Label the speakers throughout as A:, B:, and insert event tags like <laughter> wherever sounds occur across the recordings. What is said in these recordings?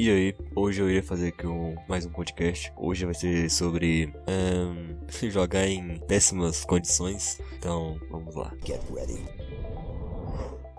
A: E aí, hoje eu iria fazer aqui um, mais um podcast. Hoje vai ser sobre um, <laughs> jogar em péssimas condições. Então, vamos lá. Get ready.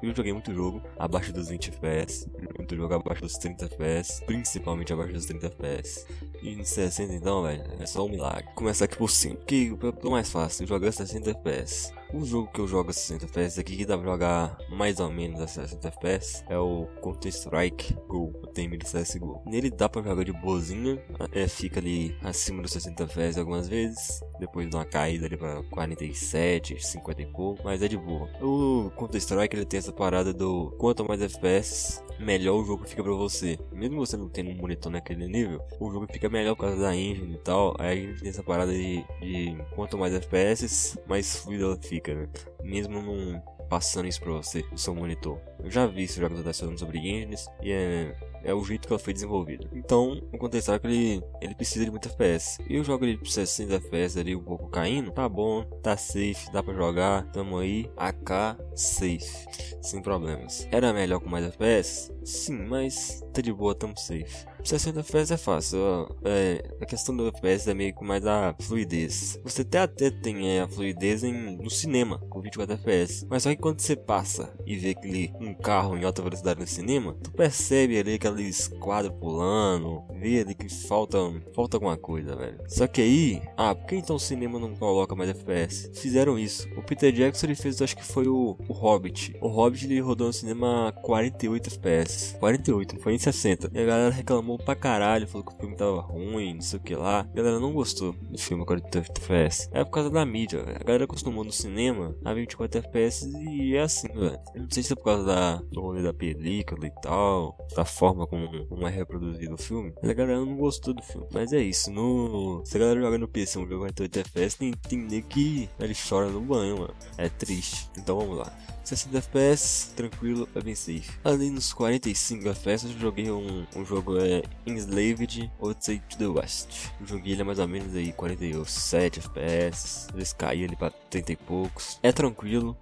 A: Eu joguei muito jogo abaixo dos 20 FPS, muito jogo abaixo dos 30 FPS, principalmente abaixo dos 30 FPS. E em 60 então, velho, é só um milagre. Começar aqui por cima, que é mais fácil, jogar 60 FPS. O jogo que eu jogo a 60 FPS aqui, que dá pra jogar mais ou menos a 60 FPS, é o Counter Strike Go, o time do CSGO. Nele dá pra jogar de boazinha, é, fica ali acima dos 60 FPS algumas vezes, depois dá uma caída ali pra 47, 50 e pouco, mas é de boa. O Counter Strike ele tem essa parada do quanto mais FPS, melhor o jogo fica pra você. Mesmo você não tendo um monitor naquele nível, o jogo fica melhor por causa da engine e tal. Aí a gente tem essa parada de, de quanto mais FPS, mais fluido ela fica, né? Mesmo não passando isso pra você no seu monitor. Eu já vi esse jogo falando sobre engines e é é o jeito que ela foi desenvolvida. Então, o Counter Strike ele, ele precisa de muito FPS. E eu jogo ele por 60 FPS ali, um pouco caindo. Tá bom, tá safe, dá pra jogar. Tamo aí, AK safe, sem problemas. Era melhor com mais FPS? Sim, mas tá de boa, tamo safe. 60 FPS é fácil. É, a questão do FPS é meio que mais a fluidez. Você até, até tem é, a fluidez em, no cinema com 24 FPS. Mas só que quando você passa e vê aquele um carro em alta velocidade no cinema, tu percebe ali aqueles quadros pulando, vê ali que falta, falta alguma coisa, velho. Só que aí, ah, por que então o cinema não coloca mais FPS? Fizeram isso. O Peter Jackson ele fez, acho que foi o, o Hobbit. O Hobbit ele rodou no cinema 48 FPS. 48, não foi em 60. E a galera reclamou pra caralho, falou que o filme tava ruim, não sei o que lá. A galera não gostou do filme 40 FPS. É por causa da mídia, velho. A galera acostumou no cinema a 24 FPS e é assim, velho. Não sei se é por causa da, do rolê da película e tal, da forma como, como é reproduzido o filme. Mas a galera não gostou do filme. Mas é isso, no... se a galera joga no PC um jogo 48 FPS, tem, tem que ele chora no banho, mano. É triste. Então vamos lá. 60 FPS, tranquilo, é bem safe. Ali nos 45 FPS eu joguei um, um jogo é Enslaved Odyssey to the West. Joguei ele mais ou menos aí 47 FPS, eles caíam ali pra 30 e poucos. É tranquilo,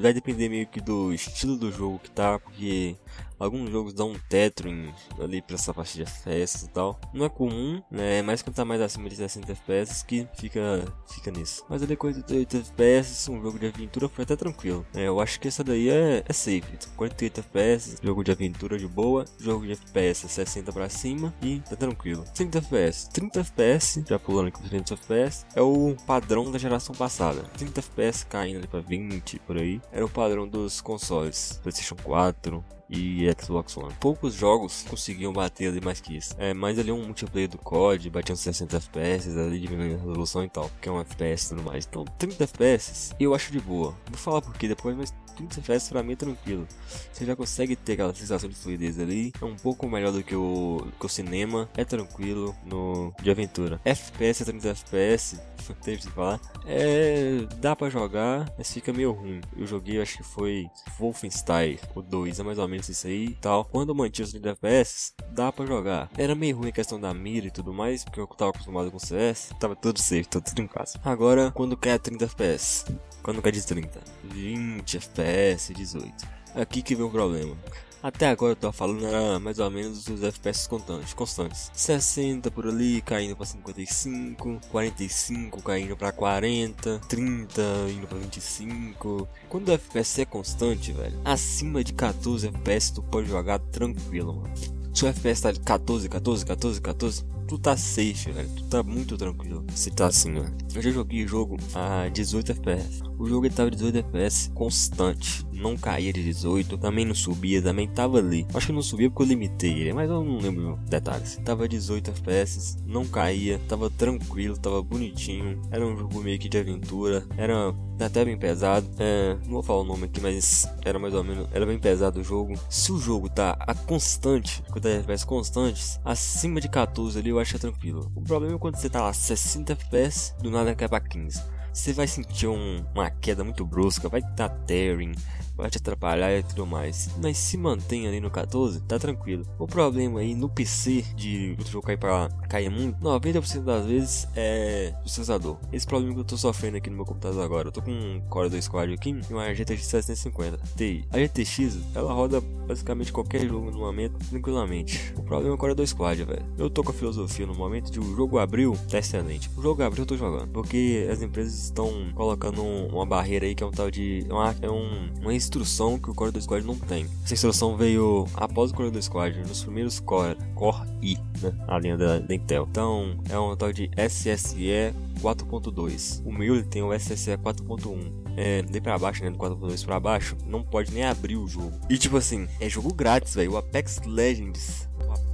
A: vai depender meio que do estilo do jogo que tá, porque Alguns jogos dão um tetro em, ali pra essa parte de FPS e tal. Não é comum, né? É mais quando tá mais acima de 60 FPS que fica, fica nisso. Mas ali com 88 FPS, um jogo de aventura foi até tranquilo. É, eu acho que essa daí é, é safe. 48 FPS, jogo de aventura de boa. Jogo de FPS 60 pra cima e tá tranquilo. 30 FPS. 30 FPS, já pulando aqui 30 FPS, é o padrão da geração passada. 30 FPS caindo ali pra 20 por aí. Era o padrão dos consoles. PlayStation 4, e Xbox One. Poucos jogos conseguiam bater ali mais que isso. É, mais ali um multiplayer do COD, batendo 60 FPS, ali diminuindo a resolução e tal, que é um FPS e tudo mais. Então, 30 FPS eu acho de boa. Vou falar por quê depois, mas 30 FPS pra mim é tranquilo. Você já consegue ter aquela sensação de fluidez ali. É um pouco melhor do que o, que o cinema. É tranquilo no de aventura. FPS a 30 FPS, teve que falar. É. dá pra jogar, mas fica meio ruim. Eu joguei, acho que foi Wolfenstein, o 2, é mais ou menos isso aí e tal. Quando mantinha os 30 FPS, dá pra jogar. Era meio ruim a questão da mira e tudo mais, porque eu tava acostumado com CS. Tava tudo safe, tudo em casa. Agora, quando quer 30 FPS, quando quer de 30, 20 FPS, 18. Aqui que vem o problema. Até agora eu tô falando era mais ou menos os FPS constantes, constantes. 60 por ali, caindo para 55, 45 caindo para 40, 30 indo para 25. Quando o FPS é constante, velho, acima de 14 FPS tu pode jogar tranquilo, mano. Se o FPS tá de 14, 14, 14, 14, tu tá safe, velho. Tu tá muito tranquilo. Se tá assim, velho. Eu já joguei jogo a 18 FPS. O jogo ele tava 18 FPS constante. Não caía de 18, também não subia, também tava ali. Acho que não subia porque eu limitei ele, mas eu não lembro detalhes. Tava 18 FPS, não caía, tava tranquilo, tava bonitinho. Era um jogo meio que de aventura, era até bem pesado. É, não vou falar o nome aqui, mas era mais ou menos, era bem pesado o jogo. Se o jogo tá a constante, com FPS constantes, acima de 14 ali eu acho que é tranquilo. O problema é quando você tá lá 60 FPS, do nada cai pra 15. Você vai sentir um, uma queda muito brusca, vai dar tearing, vai te atrapalhar e tudo mais. Mas se mantém ali no 14, tá tranquilo. O problema aí no PC de o jogo cair pra cair muito, 90% das vezes é processador. Esse problema que eu tô sofrendo aqui no meu computador agora. Eu tô com um Core 2 Quad aqui e uma GTX 750 Ti. A GTX, ela roda basicamente qualquer jogo no momento tranquilamente. O problema é o Core 2 Quad, velho. Eu tô com a filosofia no momento de o jogo abriu, tá excelente. O jogo abriu eu tô jogando. Porque as empresas estão colocando uma barreira aí que é um tal de. É uma, é um, uma instrução que o Core 2 Squad não tem. Essa instrução veio após o Core 2 Squad, nos primeiros Core, Core I, né? A linha da, da Intel. Então, é um tal de SSE 4.2. O meu ele tem o SSE 4.1. É, daí pra baixo, né? Do 4.2 pra baixo, não pode nem abrir o jogo. E tipo assim, é jogo grátis, velho. O Apex Legends.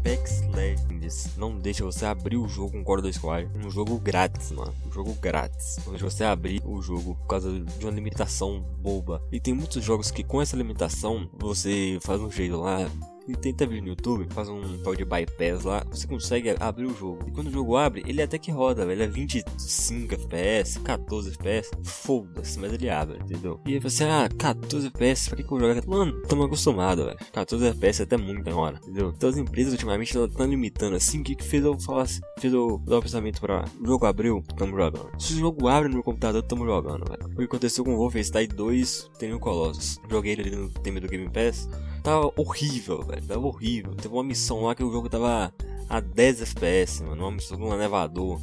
A: Apex Legends não deixa você abrir o jogo com Core 2 Squad. Um jogo grátis, mano. Um jogo grátis. Não deixa você abrir o jogo por causa de uma limitação boba. E tem muitos jogos que com essa limitação você faz um jeito lá e tenta vir no YouTube, faz um tal de bypass lá, você consegue abrir o jogo. E quando o jogo abre, ele até que roda, velho. É 25 FPS, 14 FPS, foda-se, mas ele abre, entendeu? E aí você, ah, 14 FPS, pra que, que eu jogo? Mano, tamo acostumado, velho. 14 FPS é até muito hora, entendeu? Então as empresas ultimamente estão limitando assim, o que, que fez eu falar assim, fez eu dar o pensamento pra o jogo abriu, tamo jogando. Se o jogo abre no meu computador, tamo jogando, velho. O que aconteceu com o Wolfenstein 2, tem o Colossus. Joguei ele no tema do Game Pass tava horrível, velho. Tava horrível. Teve uma missão lá que o jogo tava a 10 FPS, mano. Uma missão num elevador.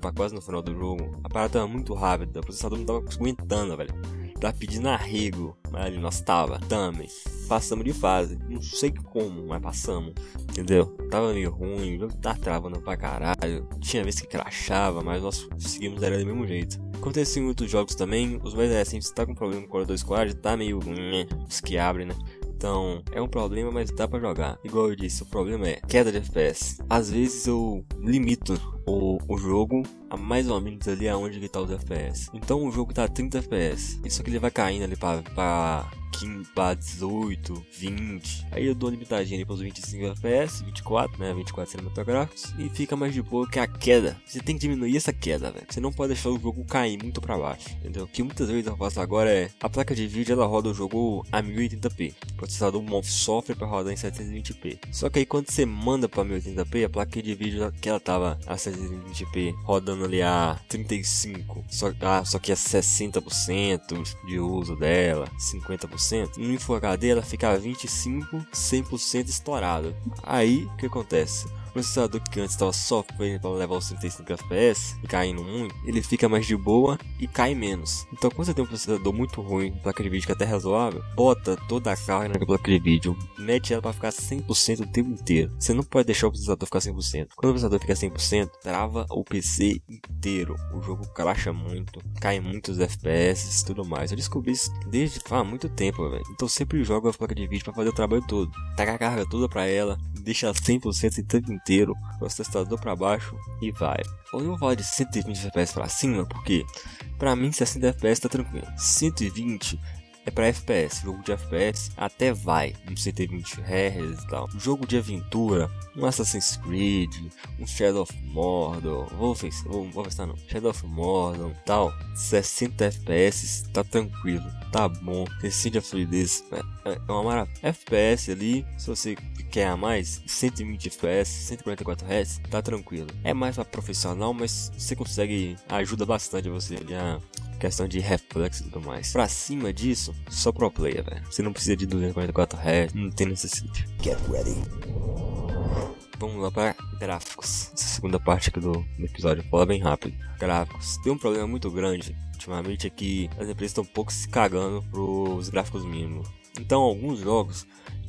A: Pra quase no final do jogo. A parada tava muito rápida. O processador não tava aguentando, velho. Tava pedindo arrego. Mas ali nós tava. Também. Passamos de fase. Não sei como, mas passamos. Entendeu? Tava meio ruim. O jogo tava travando pra caralho. Tinha vezes que crachava, mas nós conseguimos era do mesmo jeito. Acontece em outros jogos também. Os mais recentes tá com problema com o Core 2 Squad. Tá meio. Os que abre, né? Então, é um problema, mas dá para jogar. Igual eu disse, o problema é queda de FPS. Às vezes eu limito o, o jogo a mais ou menos ali aonde ele tá os FPS. Então o jogo tá a 30 FPS. Isso que ele vai caindo ali pra 15 para 18, 20. Aí eu dou uma limitadinha para os 25 FPS, 24, né? 24 cinematográficos. E fica mais de boa que a queda. Você tem que diminuir essa queda, velho. Você não pode deixar o jogo cair muito para baixo, entendeu? O que muitas vezes eu faço agora é a placa de vídeo ela roda o jogo a 1080p. O processador sofre para rodar em 720p. Só que aí quando você manda para 1080p, a placa de vídeo que ela tava a 720p rodando ali a 35, só, ah, só que a 60% de uso dela, 50% 100%, no Info HD ela fica a 25, 100% estourado. Aí, o que acontece? Processador que antes estava sofrendo para levar os 35 FPS e caindo muito, ele fica mais de boa e cai menos. Então, quando você tem um processador muito ruim, placa de vídeo que é até razoável, bota toda a carga na placa de vídeo, mete ela para ficar 100% o tempo inteiro. Você não pode deixar o processador ficar 100%. Quando o processador fica 100%, trava o PC inteiro. O jogo cracha muito, cai muitos FPS e tudo mais. Eu descobri isso desde há muito tempo, velho. Então, sempre jogo a placa de vídeo para fazer o trabalho todo. Taca a carga toda para ela, deixa 100% o tempo inteiro, o testador para baixo e vai. Eu vou falar de 120 FPS para cima, porque para mim 60 FPS tá tranquilo. 120 é para FPS, jogo de FPS até vai, um 120 Hz e tal. Jogo de aventura, um Assassin's Creed, um Shadow of Mordor, Wolfenstein, Wolfenstein não, Shadow of Mordor tal, 60 FPS tá tranquilo, tá bom, você sente a fluidez, é, é uma maravilha. FPS ali, se você quer a mais, 120 FPS, 144 Hz, tá tranquilo. É mais para profissional, mas você consegue, ajuda bastante você ali a questão de reflexo e tudo mais. Pra cima disso, só pro player, velho. Você não precisa de 244 Hz, não tem necessidade. Get ready. Vamos lá para gráficos. Essa segunda parte aqui do, do episódio. Fala bem rápido. Gráficos. Tem um problema muito grande ultimamente é que as empresas estão um pouco se cagando pros gráficos mínimos. Então, alguns jogos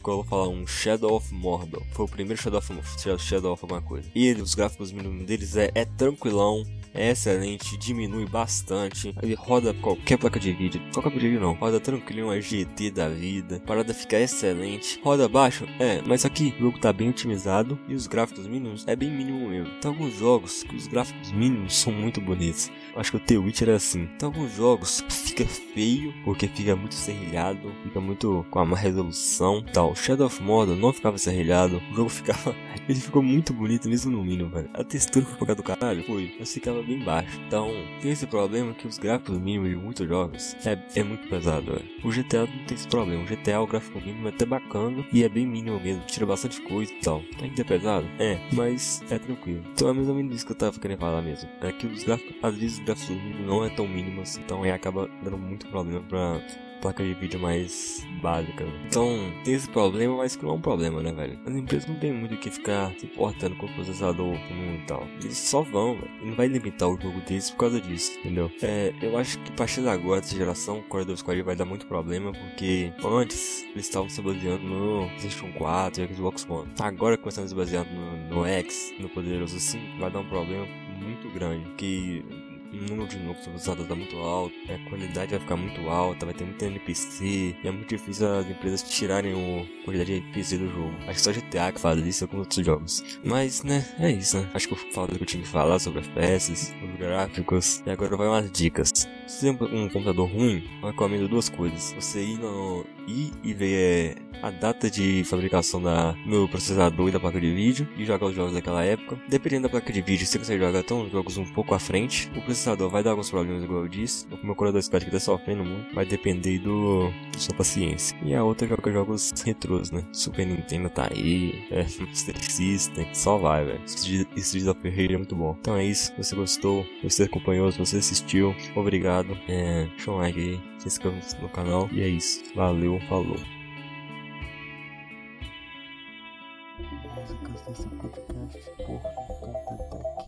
A: eu vou falar um Shadow of Mordor. Foi o primeiro Shadow of, Shadow of alguma coisa. E os gráficos mínimos deles é, é tranquilão é excelente, diminui bastante. Ele roda qualquer placa de vídeo, qualquer placa de vídeo não, roda tranquilo uma GT da vida, parada fica excelente. Roda baixo, é, mas aqui o jogo tá bem otimizado e os gráficos mínimos é bem mínimo mesmo. Tem alguns jogos que os gráficos mínimos são muito bonitos. Acho que o The Witcher é assim. Tem alguns jogos que fica feio porque fica muito serrilhado, fica muito com a má resolução, tal. Shadow of Mordor não ficava serrilhado, o jogo ficava, <laughs> ele ficou muito bonito mesmo no mínimo, velho. A textura foi do caralho, foi, mas ficava bem baixo. Então, tem esse problema que os gráficos mínimos de muitos jogos é, é muito pesado. É. O GTA não tem esse problema. O GTA, o gráfico mínimo é até bacana e é bem mínimo mesmo. Tira bastante coisa e tal. Ainda é pesado? É, mas é tranquilo. Então é mais ou menos isso que eu tava querendo falar mesmo. É que os gráficos, às vezes os gráficos mínimos não é tão mínimo assim. Então aí acaba dando muito problema pra placa de vídeo mais básica. Então, tem esse problema, mas que não é um problema, né, velho? As empresas não tem muito o que ficar se importando com o processador comum e tal. Eles só vão, velho. Não vai limitar o jogo deles por causa disso, entendeu? É, eu acho que a partir de agora, dessa geração, 2 Squad vai dar muito problema, porque antes eles estavam se baseando no PlayStation 4 e Xbox One. Agora, começando a se basear no, no X, no poderoso 5, vai dar um problema muito grande, que o número de núcleos usados tá muito alto, a qualidade vai ficar muito alta, vai ter muito NPC, e é muito difícil as empresas tirarem o qualidade de NPC do jogo. Acho que só GTA que faz isso com outros jogos. Mas, né, é isso, né? Acho que eu falei que eu tinha que falar sobre FPS, os gráficos, e agora vai umas dicas. Se tem um computador ruim, eu recomendo duas coisas. Você ir no ir e ver a data de fabricação da meu processador e da placa de vídeo e jogar os jogos daquela época. Dependendo da placa de vídeo, se você jogar até uns jogos um pouco à frente, o processador vai dar alguns problemas, igual eu disse. O meu corador SPAT que tá sofrendo muito, vai depender do, da sua paciência. E a outra joga jogos retrôs, né? Super Nintendo tá aí, <laughs> é, Master System, só vai, velho. Streets of Rage é muito bom. Então é isso, se você gostou, se você acompanhou, se você assistiu, obrigado. É, deixa um like aí, se inscreva no canal. E é isso, valeu, falou.